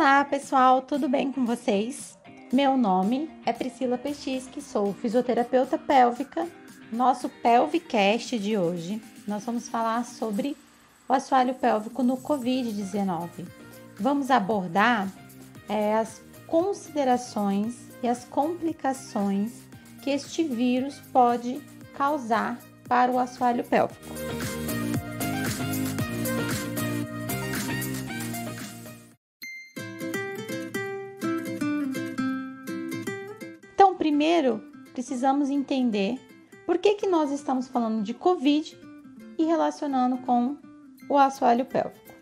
Olá, pessoal, tudo bem com vocês? Meu nome é Priscila Pechisque, sou fisioterapeuta pélvica. Nosso Pelvicast de hoje, nós vamos falar sobre o assoalho pélvico no Covid-19. Vamos abordar é, as considerações e as complicações que este vírus pode causar para o assoalho pélvico. Primeiro, precisamos entender por que, que nós estamos falando de Covid e relacionando com o assoalho pélvico.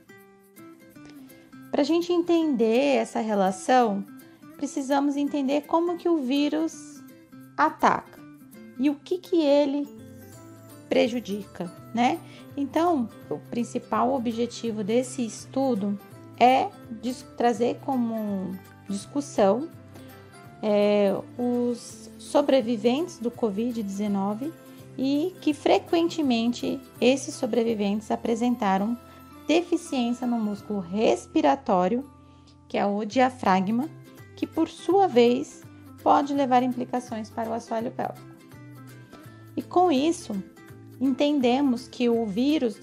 Para a gente entender essa relação, precisamos entender como que o vírus ataca e o que que ele prejudica, né? Então, o principal objetivo desse estudo é trazer como discussão é, os sobreviventes do Covid-19 e que frequentemente esses sobreviventes apresentaram deficiência no músculo respiratório, que é o diafragma, que por sua vez pode levar implicações para o assoalho pélvico. E com isso, entendemos que o vírus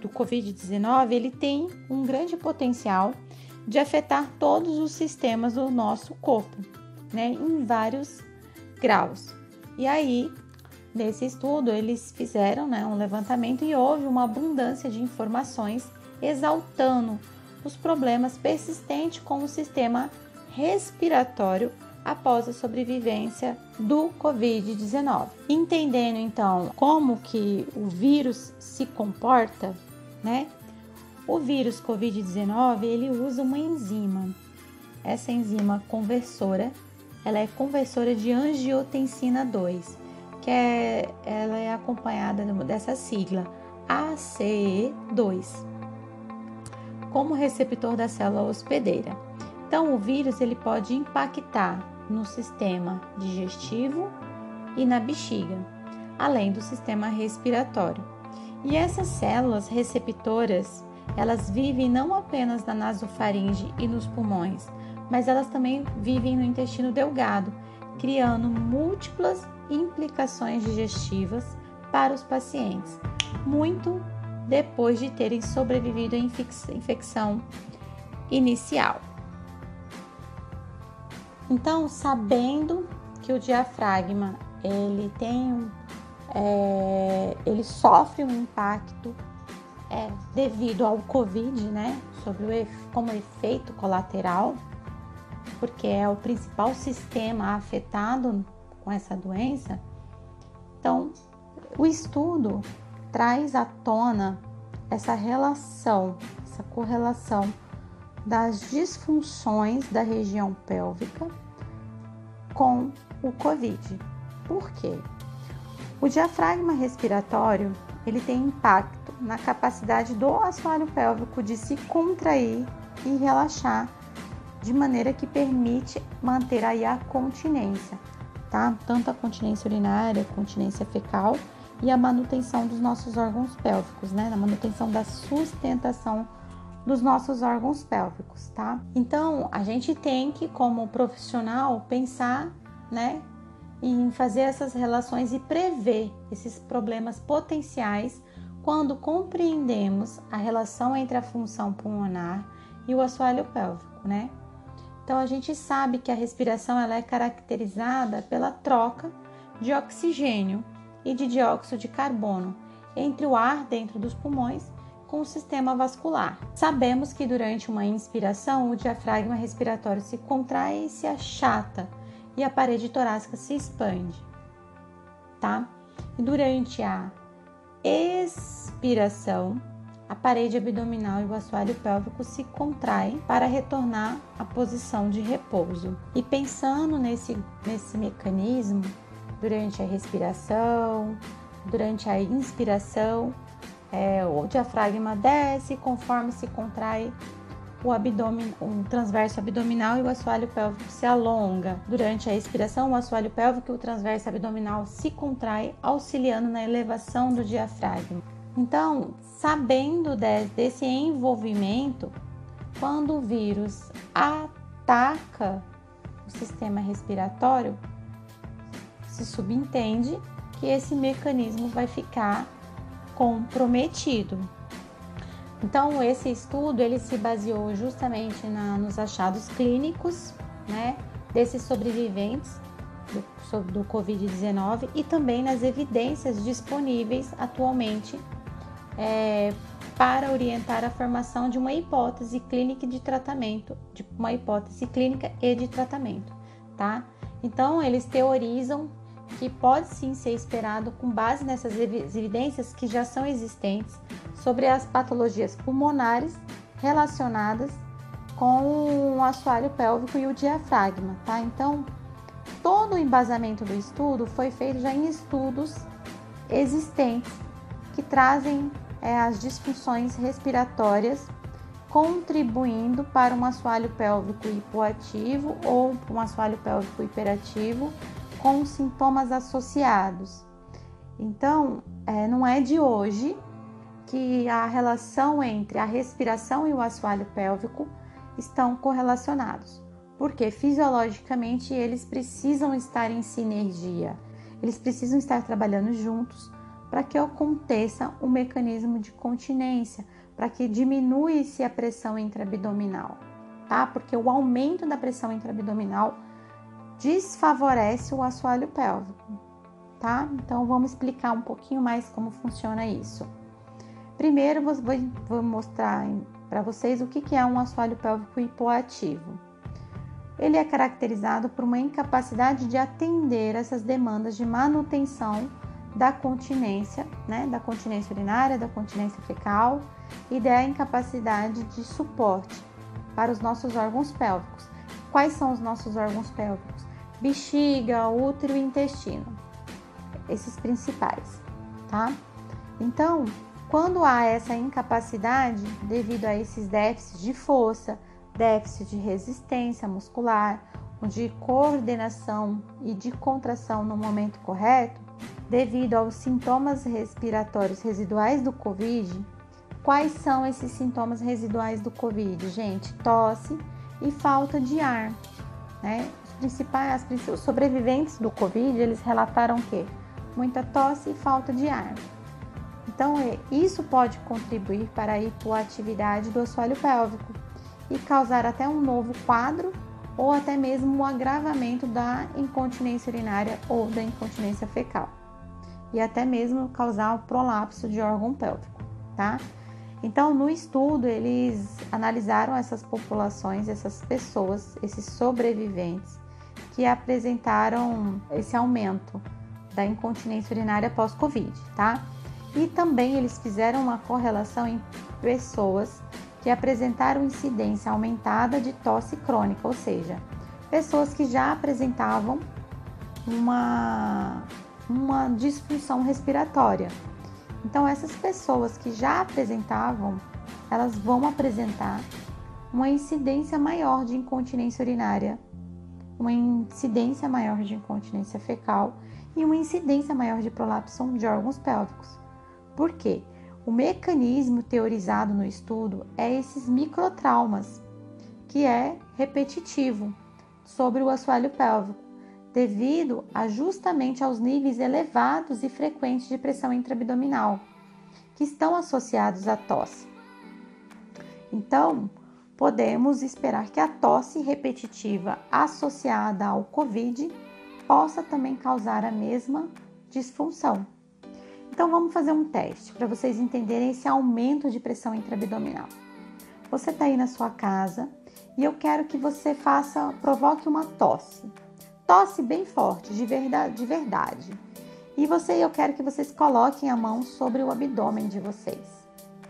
do COVID-19 ele tem um grande potencial de afetar todos os sistemas do nosso corpo, né, em vários graus. E aí, nesse estudo, eles fizeram né, um levantamento e houve uma abundância de informações exaltando os problemas persistentes com o sistema respiratório após a sobrevivência do COVID-19. Entendendo então como que o vírus se comporta, né? O vírus COVID-19, ele usa uma enzima. Essa enzima conversora, ela é conversora de angiotensina 2, que é, ela é acompanhada dessa sigla ACE2 como receptor da célula hospedeira. Então, o vírus ele pode impactar no sistema digestivo e na bexiga, além do sistema respiratório. E essas células receptoras, elas vivem não apenas na nasofaringe e nos pulmões, mas elas também vivem no intestino delgado, criando múltiplas implicações digestivas para os pacientes, muito depois de terem sobrevivido à infecção inicial. Então, sabendo que o diafragma ele tem é, ele sofre um impacto é, devido ao Covid, né? Sobre o como efeito colateral, porque é o principal sistema afetado com essa doença. Então, o estudo traz à tona essa relação, essa correlação das disfunções da região pélvica com o COVID. Por quê? O diafragma respiratório ele tem impacto na capacidade do assoalho pélvico de se contrair e relaxar de maneira que permite manter aí a continência, tá? Tanto a continência urinária, a continência fecal e a manutenção dos nossos órgãos pélvicos, né? Na manutenção da sustentação dos nossos órgãos pélvicos, tá? Então, a gente tem que, como profissional, pensar, né, em fazer essas relações e prever esses problemas potenciais quando compreendemos a relação entre a função pulmonar e o assoalho pélvico, né? Então, a gente sabe que a respiração ela é caracterizada pela troca de oxigênio e de dióxido de carbono entre o ar dentro dos pulmões com o sistema vascular. Sabemos que durante uma inspiração o diafragma respiratório se contrai e se achata e a parede torácica se expande, tá? E durante a expiração, a parede abdominal e o assoalho pélvico se contraem para retornar à posição de repouso. E pensando nesse, nesse mecanismo, durante a respiração, durante a inspiração, é, o diafragma desce conforme se contrai o abdômen, o transverso abdominal e o assoalho pélvico se alonga. Durante a expiração, o assoalho pélvico e o transverso abdominal se contrai, auxiliando na elevação do diafragma. Então, sabendo de, desse envolvimento, quando o vírus ataca o sistema respiratório, se subentende que esse mecanismo vai ficar comprometido. Então, esse estudo ele se baseou justamente na, nos achados clínicos, né, desses sobreviventes do, do Covid-19 e também nas evidências disponíveis atualmente é, para orientar a formação de uma hipótese clínica de tratamento, de uma hipótese clínica e de tratamento, tá? Então, eles teorizam que pode sim ser esperado com base nessas evidências que já são existentes sobre as patologias pulmonares relacionadas com o assoalho pélvico e o diafragma, tá? Então, todo o embasamento do estudo foi feito já em estudos existentes que trazem é, as disfunções respiratórias, contribuindo para um assoalho pélvico hipoativo ou um assoalho pélvico hiperativo com sintomas associados. Então, é, não é de hoje que a relação entre a respiração e o assoalho pélvico estão correlacionados, porque fisiologicamente eles precisam estar em sinergia, eles precisam estar trabalhando juntos para que aconteça um mecanismo de continência, para que diminua-se a pressão intraabdominal, tá? Porque o aumento da pressão intraabdominal desfavorece o assoalho pélvico, tá? Então vamos explicar um pouquinho mais como funciona isso. Primeiro vou, vou mostrar para vocês o que é um assoalho pélvico hipoativo. Ele é caracterizado por uma incapacidade de atender essas demandas de manutenção da continência, né, da continência urinária, da continência fecal e da incapacidade de suporte para os nossos órgãos pélvicos. Quais são os nossos órgãos pélvicos? Bexiga, útero e intestino. Esses principais, tá? Então, quando há essa incapacidade devido a esses déficits de força, déficit de resistência muscular, de coordenação e de contração no momento correto, devido aos sintomas respiratórios residuais do Covid. Quais são esses sintomas residuais do Covid, gente? Tosse e falta de ar. Né? Os principais, os sobreviventes do Covid, eles relataram que muita tosse e falta de ar. Então, é, isso pode contribuir para a hipoatividade do assoalho pélvico e causar até um novo quadro ou até mesmo um agravamento da incontinência urinária ou da incontinência fecal e até mesmo causar o prolapso de órgão pélvico, tá? Então, no estudo, eles analisaram essas populações, essas pessoas, esses sobreviventes que apresentaram esse aumento da incontinência urinária pós-Covid, tá? E também eles fizeram uma correlação em pessoas que apresentaram incidência aumentada de tosse crônica, ou seja, pessoas que já apresentavam uma uma disfunção respiratória. Então, essas pessoas que já apresentavam, elas vão apresentar uma incidência maior de incontinência urinária, uma incidência maior de incontinência fecal e uma incidência maior de prolapso de órgãos pélvicos. Por quê? O mecanismo teorizado no estudo é esses microtraumas, que é repetitivo sobre o assoalho pélvico devido a justamente aos níveis elevados e frequentes de pressão intraabdominal, que estão associados à tosse. Então, podemos esperar que a tosse repetitiva associada ao COVID possa também causar a mesma disfunção. Então, vamos fazer um teste para vocês entenderem esse aumento de pressão intraabdominal. Você está aí na sua casa e eu quero que você faça, provoque uma tosse tosse bem forte, de verdade, de verdade. E você, eu quero que vocês coloquem a mão sobre o abdômen de vocês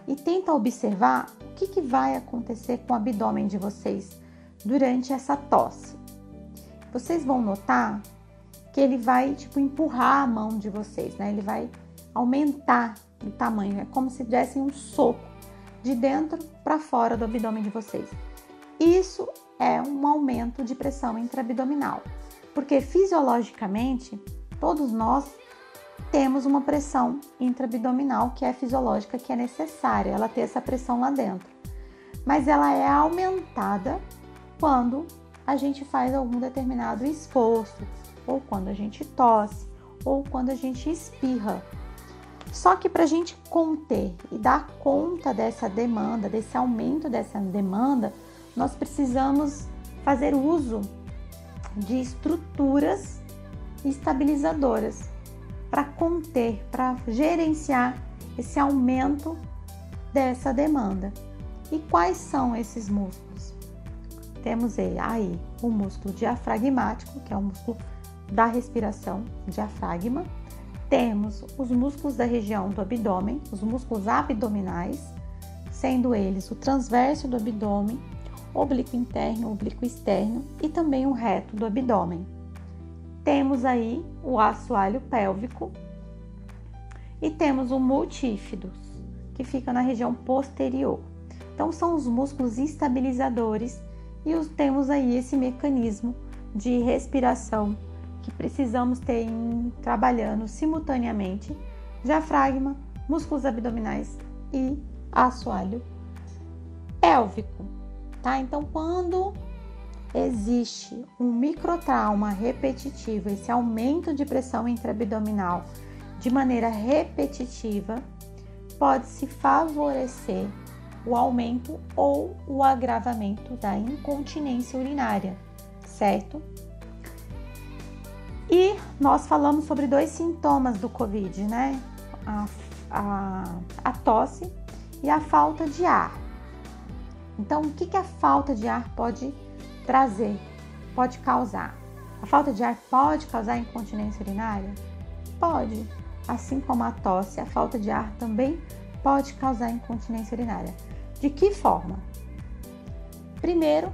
e tenta observar o que, que vai acontecer com o abdômen de vocês durante essa tosse. Vocês vão notar que ele vai tipo empurrar a mão de vocês, né? Ele vai aumentar o tamanho, é como se dessem um soco de dentro para fora do abdômen de vocês. Isso é um aumento de pressão intraabdominal porque fisiologicamente todos nós temos uma pressão intraabdominal que é fisiológica, que é necessária ela ter essa pressão lá dentro. mas ela é aumentada quando a gente faz algum determinado esforço, ou quando a gente tosse, ou quando a gente espirra. Só que para a gente conter e dar conta dessa demanda, desse aumento dessa demanda, nós precisamos fazer uso de estruturas estabilizadoras para conter, para gerenciar esse aumento dessa demanda. E quais são esses músculos? Temos aí o músculo diafragmático, que é o músculo da respiração, diafragma. Temos os músculos da região do abdômen, os músculos abdominais, sendo eles o transverso do abdômen, oblíquo interno, oblíquo externo e também o reto do abdômen. Temos aí o assoalho pélvico e temos o multífidos, que fica na região posterior. Então são os músculos estabilizadores e os, temos aí esse mecanismo de respiração que precisamos ter em, trabalhando simultaneamente diafragma, músculos abdominais e assoalho pélvico, tá? Então quando existe um microtrauma repetitivo, esse aumento de pressão intraabdominal de maneira repetitiva, pode-se favorecer o aumento ou o agravamento da incontinência urinária, certo? E nós falamos sobre dois sintomas do Covid, né? A, a, a tosse e a falta de ar. Então, o que, que a falta de ar pode trazer, pode causar? A falta de ar pode causar incontinência urinária? Pode. Assim como a tosse, a falta de ar também pode causar incontinência urinária. De que forma? Primeiro,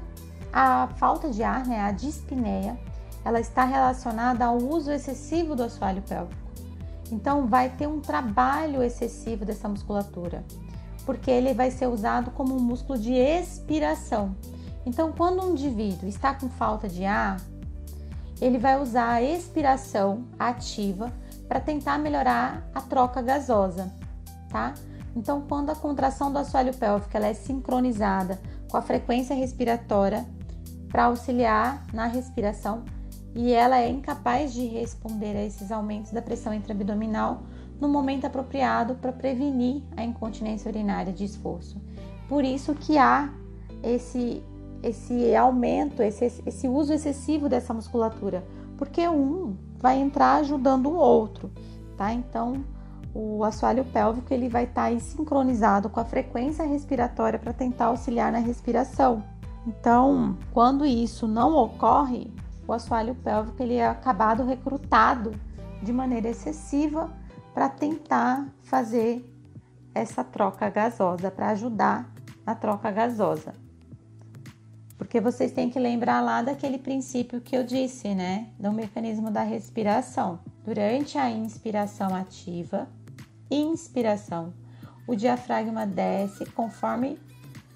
a falta de ar, né, a dispneia, ela está relacionada ao uso excessivo do assoalho pélvico. Então, vai ter um trabalho excessivo dessa musculatura, porque ele vai ser usado como um músculo de expiração. Então, quando um indivíduo está com falta de ar, ele vai usar a expiração ativa para tentar melhorar a troca gasosa, tá? Então, quando a contração do assoalho pélvico ela é sincronizada com a frequência respiratória para auxiliar na respiração e ela é incapaz de responder a esses aumentos da pressão intraabdominal no momento apropriado para prevenir a incontinência urinária de esforço. Por isso que há esse esse aumento, esse, esse uso excessivo dessa musculatura, porque um vai entrar ajudando o outro, tá? Então, o assoalho pélvico ele vai estar tá sincronizado com a frequência respiratória para tentar auxiliar na respiração. Então, quando isso não ocorre, o assoalho pélvico ele é acabado recrutado de maneira excessiva para tentar fazer essa troca gasosa, para ajudar na troca gasosa. Porque vocês têm que lembrar lá daquele princípio que eu disse, né? Do mecanismo da respiração. Durante a inspiração ativa, inspiração, o diafragma desce conforme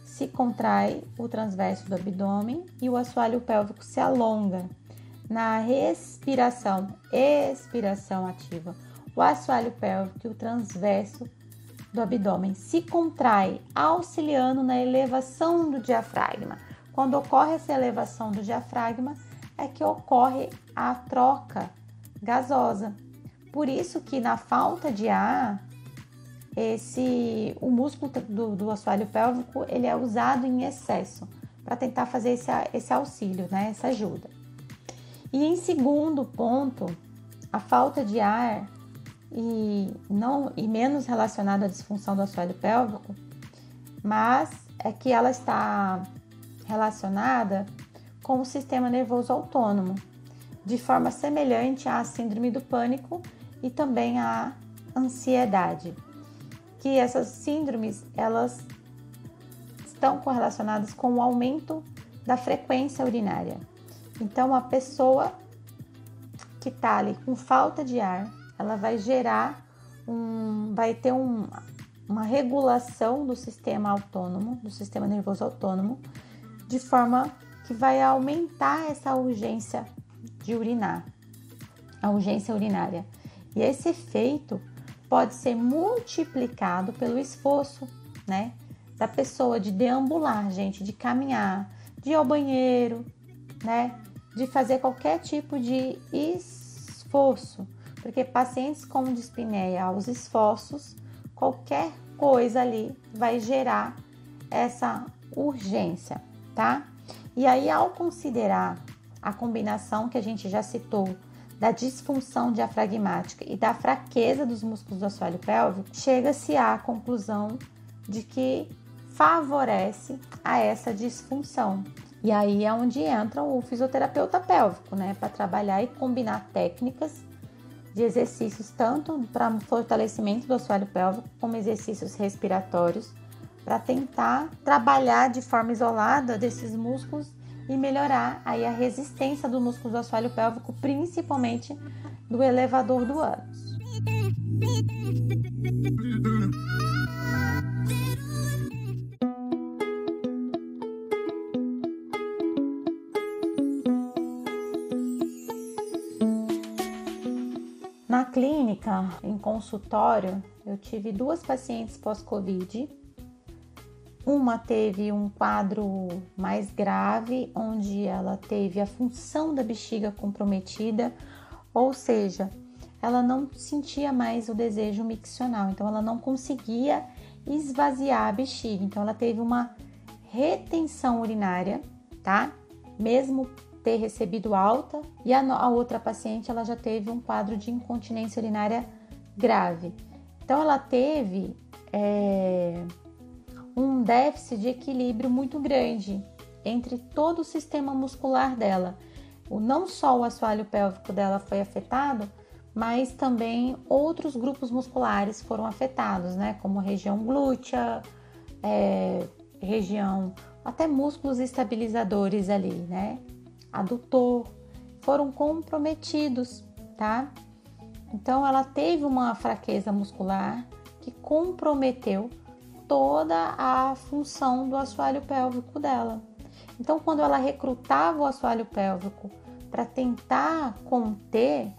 se contrai o transverso do abdômen e o assoalho pélvico se alonga. Na respiração, expiração ativa, o assoalho pélvico e o transverso do abdômen se contrai, auxiliando na elevação do diafragma. Quando ocorre essa elevação do diafragma, é que ocorre a troca gasosa. Por isso que na falta de ar, esse o músculo do, do assoalho pélvico ele é usado em excesso para tentar fazer esse, esse auxílio, né, essa ajuda. E em segundo ponto, a falta de ar e não e menos relacionada à disfunção do assoalho pélvico, mas é que ela está relacionada com o sistema nervoso autônomo, de forma semelhante à síndrome do pânico e também à ansiedade. Que essas síndromes elas estão correlacionadas com o aumento da frequência urinária. Então, a pessoa que está ali com falta de ar, ela vai gerar um, vai ter um, uma regulação do sistema autônomo, do sistema nervoso autônomo, de forma que vai aumentar essa urgência de urinar, a urgência urinária. E esse efeito pode ser multiplicado pelo esforço, né? da pessoa de deambular, gente, de caminhar, de ir ao banheiro, né? De fazer qualquer tipo de esforço, porque pacientes com dispneia aos esforços, qualquer coisa ali vai gerar essa urgência, tá? E aí, ao considerar a combinação que a gente já citou da disfunção diafragmática e da fraqueza dos músculos do assoalho pélvico, chega-se à conclusão de que favorece a essa disfunção. E aí é onde entra o fisioterapeuta pélvico, né, para trabalhar e combinar técnicas de exercícios tanto para fortalecimento do assoalho pélvico como exercícios respiratórios para tentar trabalhar de forma isolada desses músculos e melhorar aí a resistência do músculo do assoalho pélvico, principalmente do elevador do ânus. em consultório, eu tive duas pacientes pós-Covid. Uma teve um quadro mais grave, onde ela teve a função da bexiga comprometida, ou seja, ela não sentia mais o desejo miccional, então ela não conseguia esvaziar a bexiga, então ela teve uma retenção urinária, tá? Mesmo ter recebido alta, e a, a outra paciente ela já teve um quadro de incontinência urinária grave. Então ela teve é, um déficit de equilíbrio muito grande entre todo o sistema muscular dela. O, não só o assoalho pélvico dela foi afetado, mas também outros grupos musculares foram afetados, né? Como região glútea, é, região, até músculos estabilizadores ali, né? Adutor, foram comprometidos, tá? Então ela teve uma fraqueza muscular que comprometeu toda a função do assoalho pélvico dela. Então, quando ela recrutava o assoalho pélvico para tentar conter,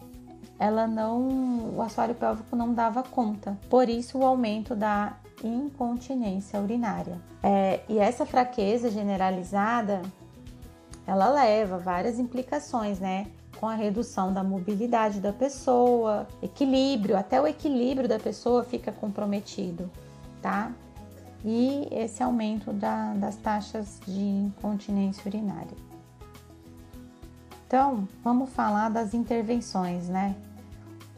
ela não, o assoalho pélvico não dava conta. Por isso, o aumento da incontinência urinária. É, e essa fraqueza generalizada, ela leva várias implicações, né? Com a redução da mobilidade da pessoa, equilíbrio, até o equilíbrio da pessoa fica comprometido, tá? e esse aumento da, das taxas de incontinência urinária. Então, vamos falar das intervenções, né?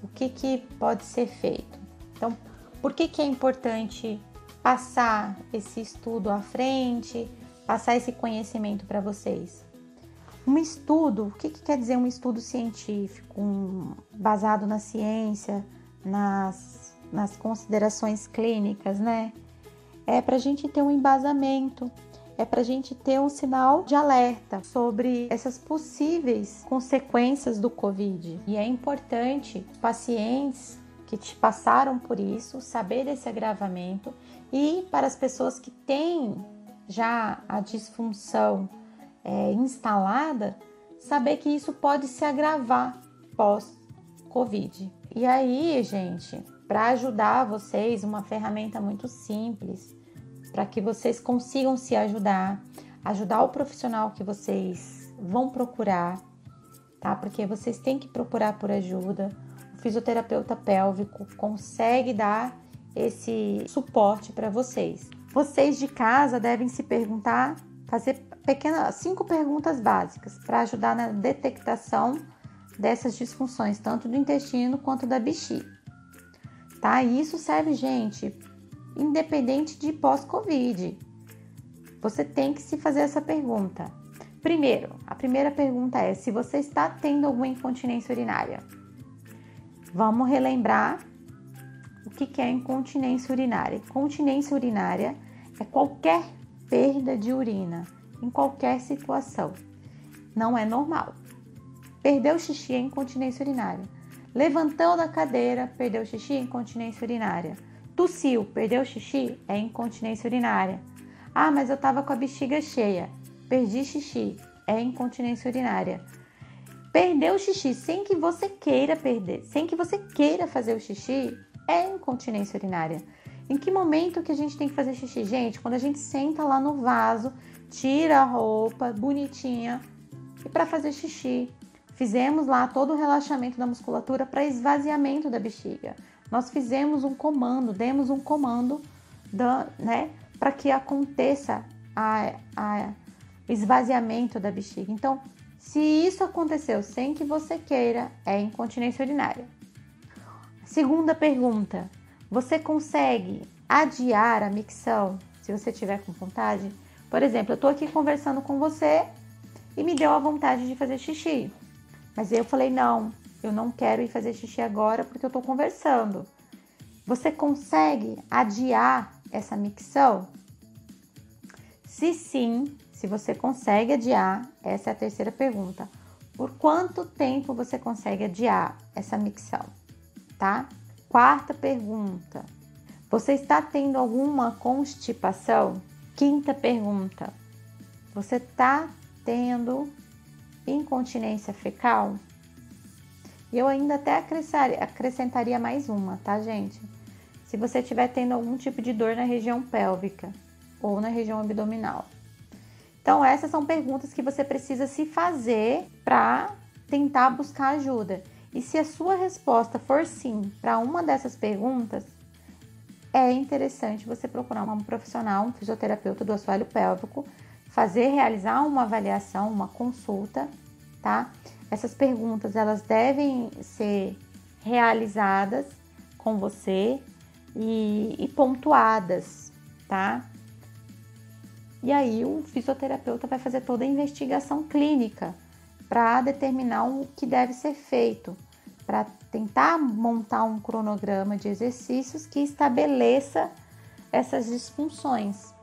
O que, que pode ser feito? Então, por que, que é importante passar esse estudo à frente, passar esse conhecimento para vocês? Um estudo, o que, que quer dizer um estudo científico, um, basado na ciência, nas, nas considerações clínicas, né? é para a gente ter um embasamento, é para a gente ter um sinal de alerta sobre essas possíveis consequências do Covid. E é importante pacientes que te passaram por isso saber desse agravamento e para as pessoas que têm já a disfunção é, instalada, saber que isso pode se agravar pós-Covid. E aí, gente, para ajudar vocês, uma ferramenta muito simples para que vocês consigam se ajudar, ajudar o profissional que vocês vão procurar, tá? Porque vocês têm que procurar por ajuda. O fisioterapeuta pélvico consegue dar esse suporte para vocês. Vocês de casa devem se perguntar, fazer pequenas cinco perguntas básicas para ajudar na detectação dessas disfunções, tanto do intestino quanto da bexiga. Tá? E isso serve, gente, independente de pós-Covid. Você tem que se fazer essa pergunta. Primeiro, a primeira pergunta é se você está tendo alguma incontinência urinária. Vamos relembrar o que é incontinência urinária. Incontinência urinária é qualquer perda de urina em qualquer situação. Não é normal. Perdeu xixi é incontinência urinária. Levantou da cadeira, perdeu xixi é incontinência urinária. Tossiu, perdeu xixi? É incontinência urinária. Ah, mas eu estava com a bexiga cheia. Perdi xixi. É incontinência urinária. Perdeu xixi sem que você queira perder, sem que você queira fazer o xixi, é incontinência urinária. Em que momento que a gente tem que fazer xixi? Gente, quando a gente senta lá no vaso, tira a roupa bonitinha e para fazer xixi. Fizemos lá todo o relaxamento da musculatura para esvaziamento da bexiga. Nós fizemos um comando, demos um comando, da, né, para que aconteça a, a, esvaziamento da bexiga. Então, se isso aconteceu sem que você queira, é incontinência urinária. Segunda pergunta: você consegue adiar a micção se você tiver com vontade? Por exemplo, eu estou aqui conversando com você e me deu a vontade de fazer xixi. Mas eu falei: não, eu não quero ir fazer xixi agora porque eu estou conversando. Você consegue adiar essa micção? Se sim, se você consegue adiar, essa é a terceira pergunta. Por quanto tempo você consegue adiar essa micção? Tá? Quarta pergunta. Você está tendo alguma constipação? Quinta pergunta. Você está tendo incontinência fecal? Eu ainda até acrescentaria mais uma, tá, gente? Se você estiver tendo algum tipo de dor na região pélvica ou na região abdominal. Então, essas são perguntas que você precisa se fazer para tentar buscar ajuda. E se a sua resposta for sim para uma dessas perguntas, é interessante você procurar um profissional, um fisioterapeuta do assoalho pélvico, fazer, realizar uma avaliação, uma consulta, tá? Essas perguntas elas devem ser realizadas com você e, e pontuadas, tá? E aí o fisioterapeuta vai fazer toda a investigação clínica para determinar o que deve ser feito, para tentar montar um cronograma de exercícios que estabeleça essas disfunções.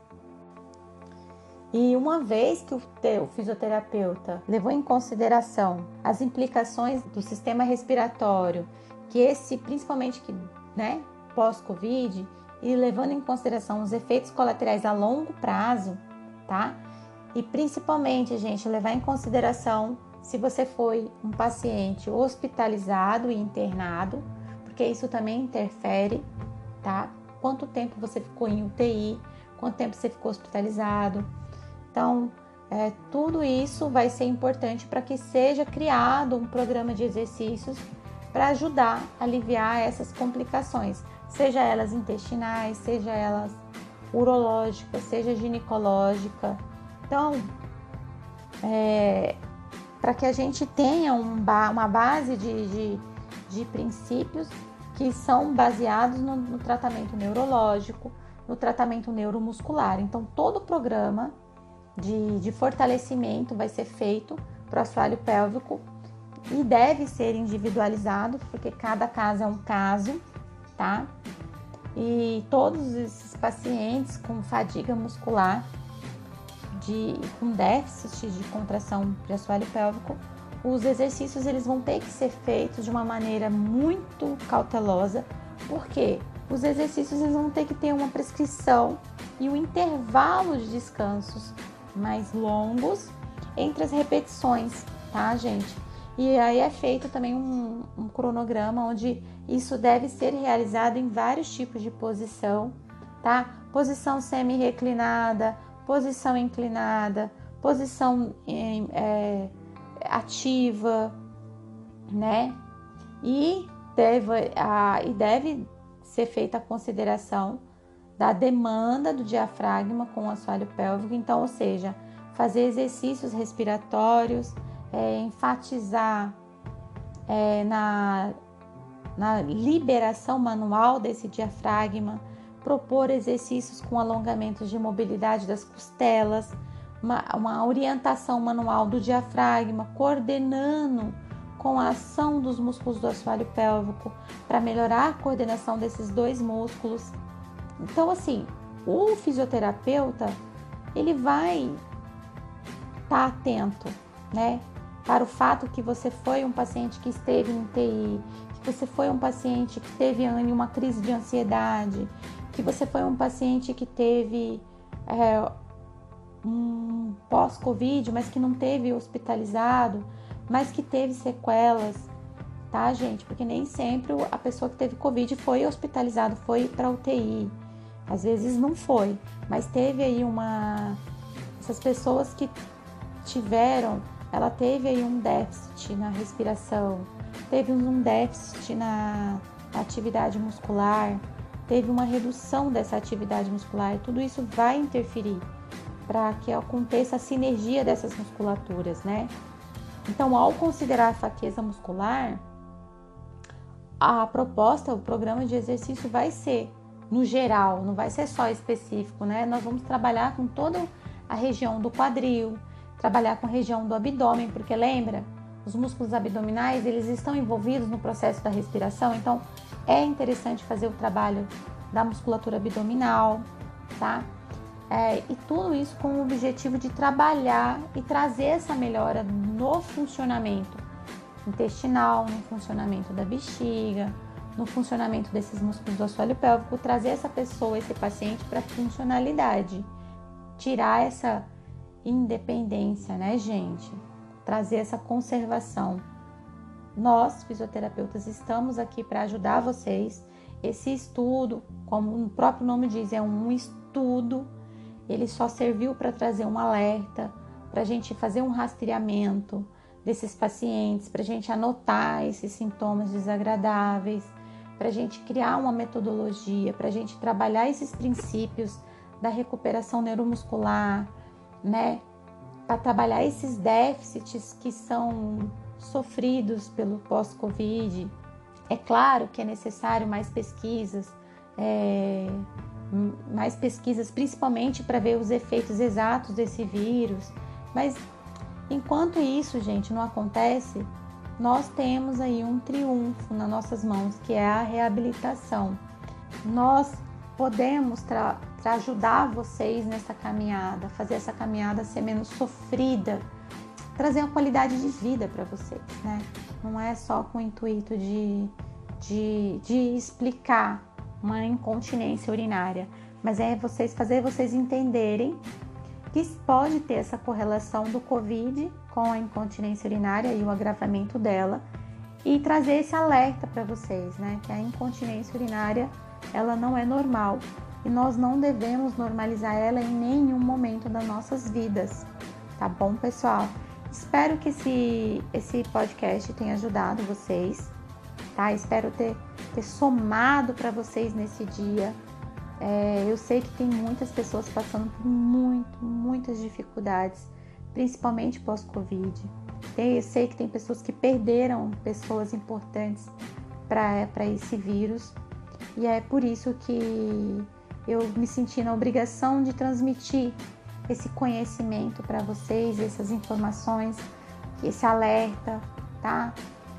E uma vez que o teu fisioterapeuta levou em consideração as implicações do sistema respiratório, que esse principalmente que, né, pós-Covid, e levando em consideração os efeitos colaterais a longo prazo, tá? E principalmente, gente, levar em consideração se você foi um paciente hospitalizado e internado, porque isso também interfere, tá? Quanto tempo você ficou em UTI, quanto tempo você ficou hospitalizado. Então, é, tudo isso vai ser importante para que seja criado um programa de exercícios para ajudar a aliviar essas complicações, seja elas intestinais, seja elas urológica, seja ginecológica. Então, é, para que a gente tenha um ba uma base de, de, de, princípios que são baseados no, no tratamento neurológico, no tratamento neuromuscular. Então, todo o programa de, de fortalecimento vai ser feito para o assoalho pélvico e deve ser individualizado, porque cada caso é um caso, tá? E todos esses pacientes com fadiga muscular, de, com déficit de contração de assoalho pélvico, os exercícios eles vão ter que ser feitos de uma maneira muito cautelosa, porque os exercícios eles vão ter que ter uma prescrição e um intervalo de descansos mais longos entre as repetições, tá, gente? E aí é feito também um, um cronograma onde isso deve ser realizado em vários tipos de posição, tá? Posição semi-reclinada, posição inclinada, posição é, ativa, né? E deve, a, e deve ser feita a consideração da demanda do diafragma com o assoalho pélvico, então, ou seja, fazer exercícios respiratórios, é, enfatizar é, na, na liberação manual desse diafragma, propor exercícios com alongamentos de mobilidade das costelas, uma, uma orientação manual do diafragma, coordenando com a ação dos músculos do assoalho pélvico para melhorar a coordenação desses dois músculos. Então, assim, o fisioterapeuta ele vai estar tá atento, né, para o fato que você foi um paciente que esteve em TI, que você foi um paciente que teve uma crise de ansiedade, que você foi um paciente que teve é, um pós-Covid, mas que não teve hospitalizado, mas que teve sequelas, tá, gente? Porque nem sempre a pessoa que teve Covid foi hospitalizado, foi para UTI. Às vezes não foi, mas teve aí uma. Essas pessoas que tiveram, ela teve aí um déficit na respiração, teve um déficit na atividade muscular, teve uma redução dessa atividade muscular. Tudo isso vai interferir para que aconteça a sinergia dessas musculaturas, né? Então, ao considerar a fraqueza muscular, a proposta, o programa de exercício vai ser no geral, não vai ser só específico, né? Nós vamos trabalhar com toda a região do quadril, trabalhar com a região do abdômen, porque lembra, os músculos abdominais, eles estão envolvidos no processo da respiração, então é interessante fazer o trabalho da musculatura abdominal, tá? É, e tudo isso com o objetivo de trabalhar e trazer essa melhora no funcionamento intestinal, no funcionamento da bexiga, no funcionamento desses músculos do assoalho pélvico, trazer essa pessoa, esse paciente para funcionalidade, tirar essa independência, né, gente? Trazer essa conservação. Nós, fisioterapeutas, estamos aqui para ajudar vocês. Esse estudo, como o próprio nome diz, é um estudo ele só serviu para trazer um alerta, para a gente fazer um rastreamento desses pacientes, para a gente anotar esses sintomas desagradáveis, para a gente criar uma metodologia, para a gente trabalhar esses princípios da recuperação neuromuscular, né? Para trabalhar esses déficits que são sofridos pelo pós-Covid. É claro que é necessário mais pesquisas, é, mais pesquisas, principalmente para ver os efeitos exatos desse vírus. Mas enquanto isso, gente, não acontece, nós temos aí um triunfo nas nossas mãos, que é a reabilitação. Nós podemos tra ajudar vocês nessa caminhada, fazer essa caminhada ser menos sofrida, trazer uma qualidade de vida para vocês, né? Não é só com o intuito de, de, de explicar uma incontinência urinária, mas é vocês fazer vocês entenderem que pode ter essa correlação do COVID com a incontinência urinária e o agravamento dela e trazer esse alerta para vocês, né? Que a incontinência urinária ela não é normal e nós não devemos normalizar ela em nenhum momento das nossas vidas, tá bom, pessoal? Espero que esse, esse podcast tenha ajudado vocês tá? Espero ter, ter somado para vocês nesse dia. É, eu sei que tem muitas pessoas passando por muito, muitas dificuldades, principalmente pós-Covid. Eu sei que tem pessoas que perderam pessoas importantes para esse vírus e é por isso que eu me senti na obrigação de transmitir esse conhecimento para vocês, essas informações, esse alerta, tá?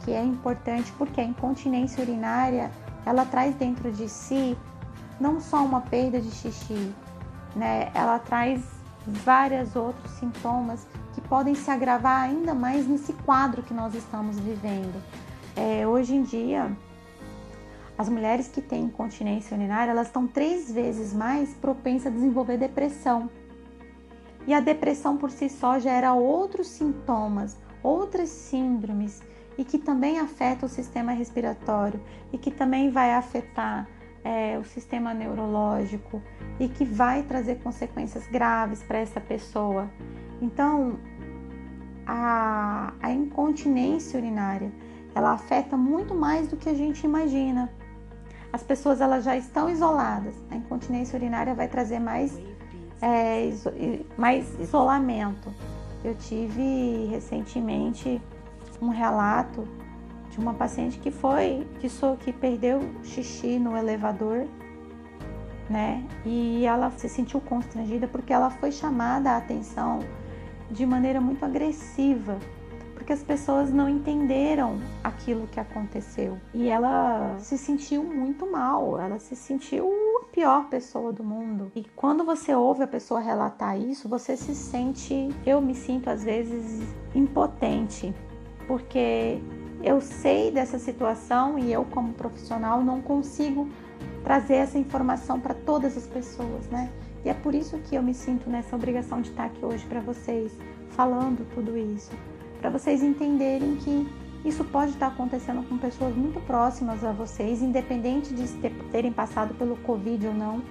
que é importante porque a incontinência urinária ela traz dentro de si não só uma perda de xixi, né? Ela traz vários outros sintomas que podem se agravar ainda mais nesse quadro que nós estamos vivendo. É, hoje em dia, as mulheres que têm incontinência urinária elas estão três vezes mais propensas a desenvolver depressão. E a depressão por si só gera outros sintomas, outras síndromes e que também afeta o sistema respiratório e que também vai afetar é, o sistema neurológico e que vai trazer consequências graves para essa pessoa. Então, a, a incontinência urinária ela afeta muito mais do que a gente imagina. As pessoas elas já estão isoladas. A incontinência urinária vai trazer mais, é, iso, mais isolamento. Eu tive recentemente um relato de uma paciente que foi, que, sou, que perdeu xixi no elevador, né? E ela se sentiu constrangida porque ela foi chamada a atenção de maneira muito agressiva, porque as pessoas não entenderam aquilo que aconteceu. E ela se sentiu muito mal, ela se sentiu a pior pessoa do mundo. E quando você ouve a pessoa relatar isso, você se sente, eu me sinto às vezes impotente porque eu sei dessa situação e eu, como profissional, não consigo trazer essa informação para todas as pessoas, né? E é por isso que eu me sinto nessa obrigação de estar aqui hoje para vocês, falando tudo isso, para vocês entenderem que isso pode estar acontecendo com pessoas muito próximas a vocês, independente de terem passado pelo Covid ou não.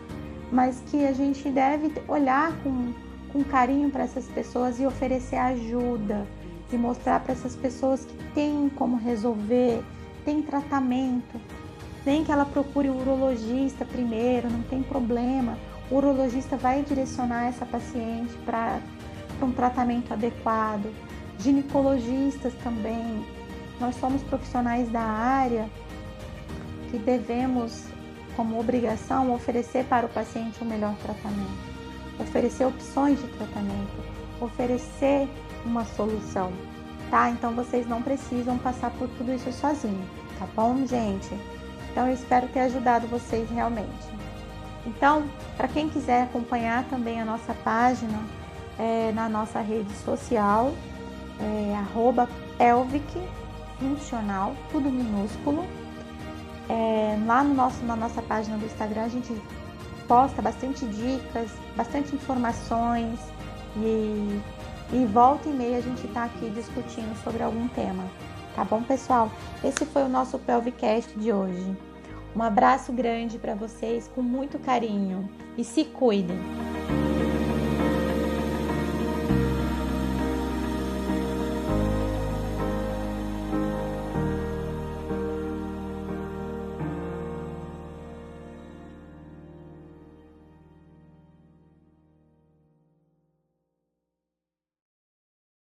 mas que a gente deve olhar com, com carinho para essas pessoas e oferecer ajuda e mostrar para essas pessoas que tem como resolver, tem tratamento, nem que ela procure o urologista primeiro, não tem problema. O urologista vai direcionar essa paciente para um tratamento adequado. Ginecologistas também. Nós somos profissionais da área que devemos como obrigação oferecer para o paciente o melhor tratamento, oferecer opções de tratamento, oferecer uma solução, tá? Então vocês não precisam passar por tudo isso sozinho, tá bom, gente? Então eu espero ter ajudado vocês realmente. Então, para quem quiser acompanhar também a nossa página é, na nossa rede social, é, pelvic funcional, tudo minúsculo, é, lá no nosso, na nossa página do Instagram a gente posta bastante dicas, bastante informações e, e volta e meia a gente está aqui discutindo sobre algum tema. Tá bom, pessoal? Esse foi o nosso Pelvicast de hoje. Um abraço grande para vocês com muito carinho e se cuidem!